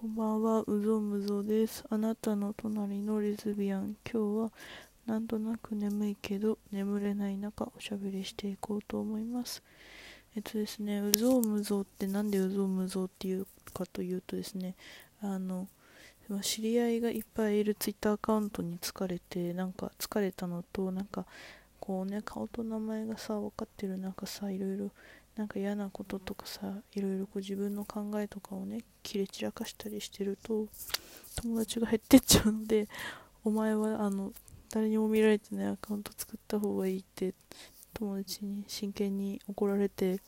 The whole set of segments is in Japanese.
こんばんは、うぞむぞです。あなたの隣のレズビアン。今日はなんとなく眠いけど眠れない中おしゃべりしていこうと思います。えっとですね、うぞうむぞってなんでうぞうむぞっていうかというとですね、あの、知り合いがいっぱいいるツイッターアカウントに疲れて、なんか疲れたのと、なんかこうね、顔と名前がさ、分かってる中さ、いろいろなんか嫌なこととかさいろいろこう自分の考えとかをね切れ散らかしたりしてると友達が減ってっちゃうのでお前はあの誰にも見られてないアカウント作った方がいいって友達に真剣に怒られて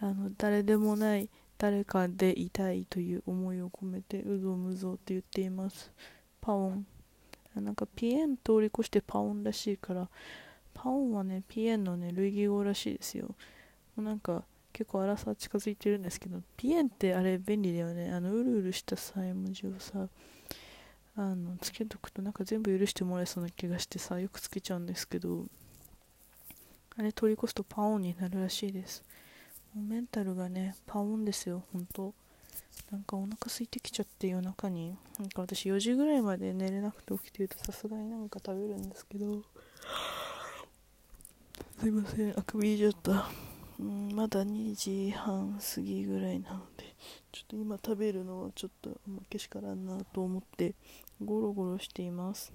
あの誰でもない誰かでいたいという思いを込めてうぞむぞって言っています。パオン。なんかピエン通り越してパオンらしいからパオンはねピエンのね類義語らしいですよ。もうなんか結構荒さ近づいてるんですけどピエンってあれ便利だよね。あのうるうるしたさ絵文字をさあのつけとくとなんか全部許してもらえそうな気がしてさよくつけちゃうんですけどあれ通り越すとパオンになるらしいです。もうメンタルがねパオンですよほんとなんかお腹空いてきちゃって夜中に。なんか私4時ぐらいまで寝れなくて起きてるとさすがになんか食べるんですけど。すいませんあくび入れちゃった。うん、まだ2時半過ぎぐらいなのでちょっと今食べるのはちょっとまけしからんなと思ってゴロゴロしています。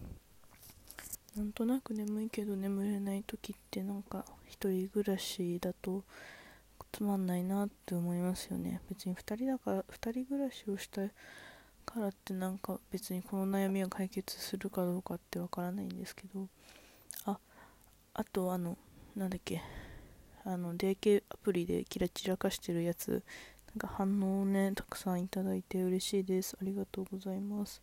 なんとなく眠いけど眠れない時ってなんか一人暮らしだとつまんないなって思いますよね。別に2人だから2人暮らしをしたからってなんか別にこの悩みを解決するかどうかってわからないんですけど。ああとあのなんだっけ。あの、デーケアプリでキラ散らかしてるやつ、なんか反応をね、たくさんいただいて嬉しいです。ありがとうございます。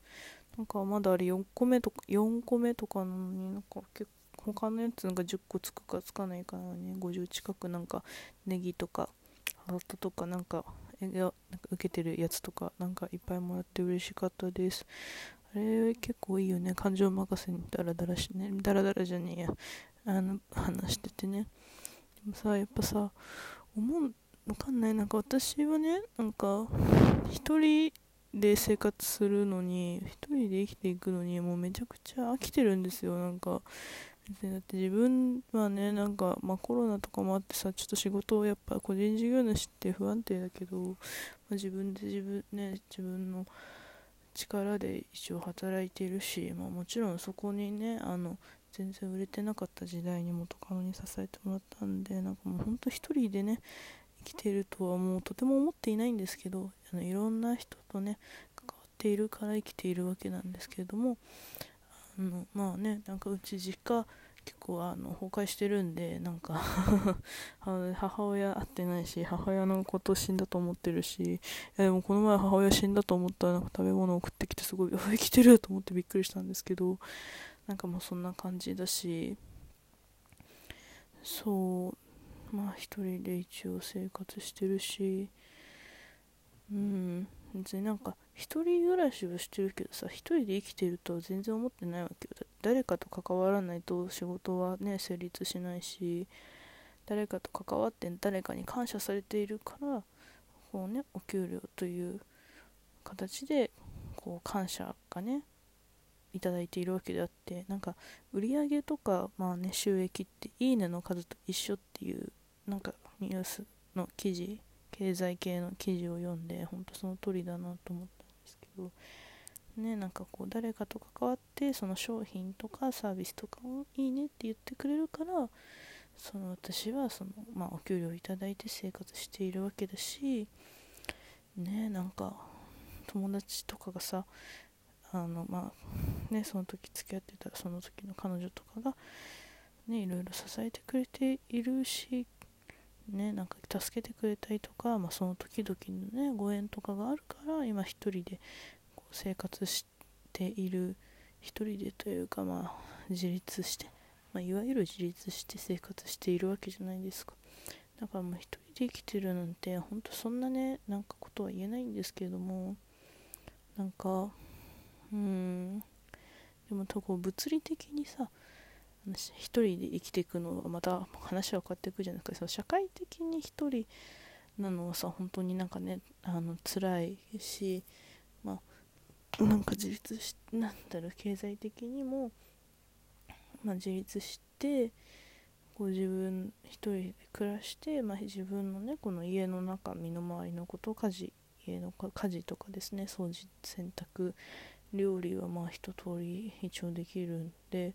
なんかまだあれ4個目とか、4個目とかなのになんか結構他のやつなんか10個つくかつかないかなね、50近くなんかネギとか、ハートとかなんか、えなんか受けてるやつとかなんかいっぱいもらって嬉しかったです。あれ結構いいよね。感情任せにダラダラしね、ダラダラじゃねえや。あの、話しててね。もさやっぱさ思うわかんない。なんか私はねなんか一人で生活するのに一人で生きていくのにもうめちゃくちゃ飽きてるんですよ。なんかだって自分はねなんか、まあ、コロナとかもあってさちょっと仕事をやっぱ個人事業主って不安定だけど、まあ、自分で自分ね自分の力で一応働いているし、まあ、もちろんそこにねあの全然売れてなかった時代に元カノに支えてもらったんでなんかもうほんと一人でね生きてるとはもうとても思っていないんですけどあのいろんな人とね関わっているから生きているわけなんですけれどもあのまあねなんかうち実家結構あの崩壊してるんでなんか 母親会ってないし母親のこと死んだと思ってるしでもこの前母親死んだと思ったらなんか食べ物送ってきてすごい 生きてると思ってびっくりしたんですけどなんかもうそんな感じだしそうまあ一人で一応生活してるしうん別になんか一人暮らしはしてるけどさ一人で生きてるとは全然思ってないわけよ。誰かと関わらないと仕事はね成立しないし誰かと関わって誰かに感謝されているからこうねお給料という形でこう感謝がねいただいているわけであってなんか売り上げとか、まあね、収益っていいねの数と一緒っていうなんかニュースの記事経済系の記事を読んで本当その通りだなと思ったんですけどねなんかこう誰かと関わってその商品とかサービスとかをいいねって言ってくれるからその私はその、まあ、お給料いただいて生活しているわけだしねなんか友達とかがさあのまあねその時付き合ってたその時の彼女とかがねいろいろ支えてくれているしねなんか助けてくれたりとか、まあ、その時々のねご縁とかがあるから今一人でこう生活している一人でというかまあ自立して、まあ、いわゆる自立して生活しているわけじゃないですか。だからもう一人で生きてるなんて本当そんなねなんかことは言えないんですけれどもなんかうん。でもとこう物理的にさ一人で生きていくのはまた話は変わっていくじゃないですか。その社会的に一人なのはさ本当になんかねあの辛いしまあなんか自立しなんだろう経済的にも、まあ、自立してこう自分一人で暮らして、まあ、自分のねこの家の中身の回りのこと家事家の家事とかですね掃除洗濯料理はまあ一通り一応できるんで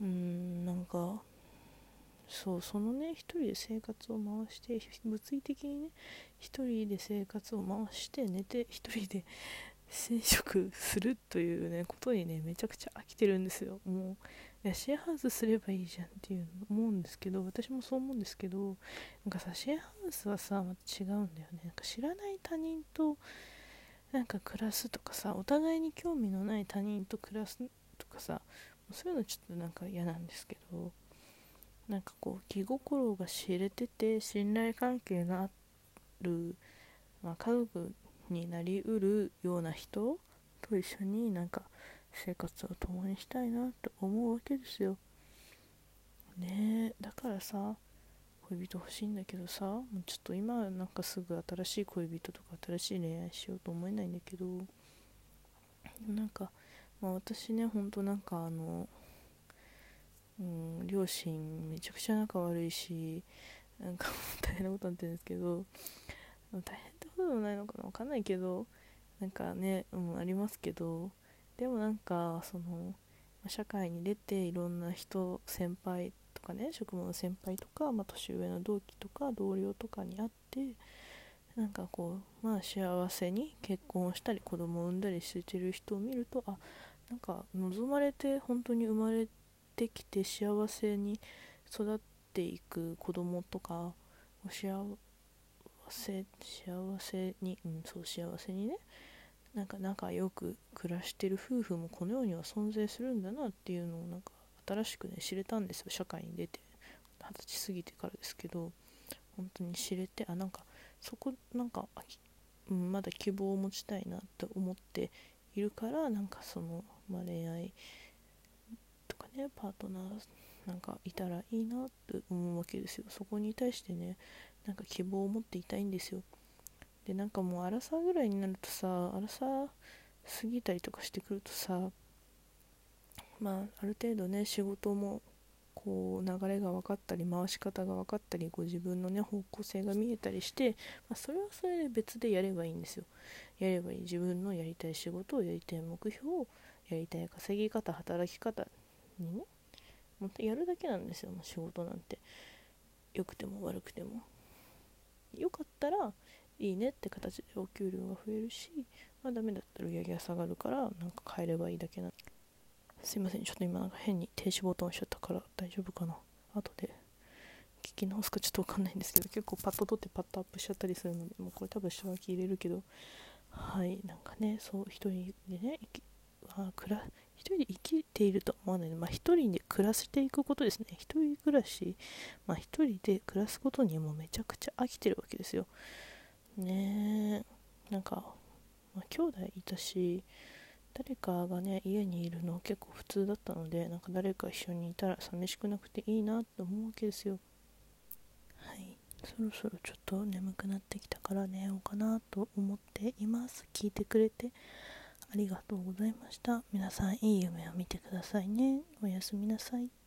うんなんかそうそのね一人で生活を回して物理的にね一人で生活を回して寝て一人で染色するというねことにねめちゃくちゃ飽きてるんですよ。もういやシェアハウスすればいいじゃんっていう思うんですけど私もそう思うんですけどなんかさシェアハウスはさまた違うんだよね。なんか知らない他人となんか暮らすとかさお互いに興味のない他人と暮らすとかさそういうのちょっとなんか嫌なんですけどなんかこう気心が知れてて信頼関係がある、まあ、家族になりうるような人と一緒になんか生活を共にしたいなと思うわけですよ。ねえだからさ恋人欲しいんだけどさもうちょっと今なんかすぐ新しい恋人とか新しい恋愛しようと思えないんだけどなんか、まあ、私ねほんとなんかあのうん、両親めちゃくちゃ仲悪いしなんか 大変なことになってるんですけど大変ってことでもないのかな分かんないけどなんかね、うん、ありますけどでもなんかその社会に出ていろんな人先輩とかね職務の先輩とか、まあ、年上の同期とか同僚とかに会ってなんかこうまあ幸せに結婚したり子供を産んだりしてる人を見るとあなんか望まれて本当に生まれてきて幸せに育っていく子供とか幸せ幸せにうんそう幸せにねなんか仲良く暮らしてる夫婦もこの世には存在するんだなっていうのをなんか新しくね知れたんですよ社会に出て。二十歳過ぎてからですけど本当に知れてあなんかそこなんか、うん、まだ希望を持ちたいなって思っているからなんかその、まあ、恋愛とかねパートナーなんかいたらいいなって思うわけですよ。そこに対してねなんか希望を持っていたいんですよ。でなんかもう荒さぐらいになるとさ荒さ過ぎたりとかしてくるとさまあある程度ね仕事もこう流れが分かったり回し方が分かったりご自分のね方向性が見えたりして、まあ、それはそれで別でやればいいんですよ。やればいい。自分のやりたい仕事をやりたい目標をやりたい稼ぎ方働き方にねもっとやるだけなんですよ。もう仕事なんて。良くても悪くても。良かったらいいねって形でお給料が増えるしまあダメだったら売り上げが下がるからなんか変えればいいだけなすいませんちょっと今なんか変に停止ボタン押しちゃったから大丈夫かな後で聞き直すかちょっとわかんないんですけど結構パッと取ってパッとアップしちゃったりするのでもうこれ多分下書き入れるけどはいなんかねそう一人でねあくら一人で生きていると思わないで、まあ、一人で暮らしていくことですね。一人暮らし、まあ、一人で暮らすことにもめちゃくちゃ飽きてるわけですよ。ねえ、なんか、まあ、兄弟いたし、誰かがね、家にいるの結構普通だったので、なんか誰か一緒にいたら寂しくなくていいなって思うわけですよ。はい。そろそろちょっと眠くなってきたから寝ようかなと思っています。聞いてくれてありがとうございました。皆さんいい夢を見てくださいね。おやすみなさい。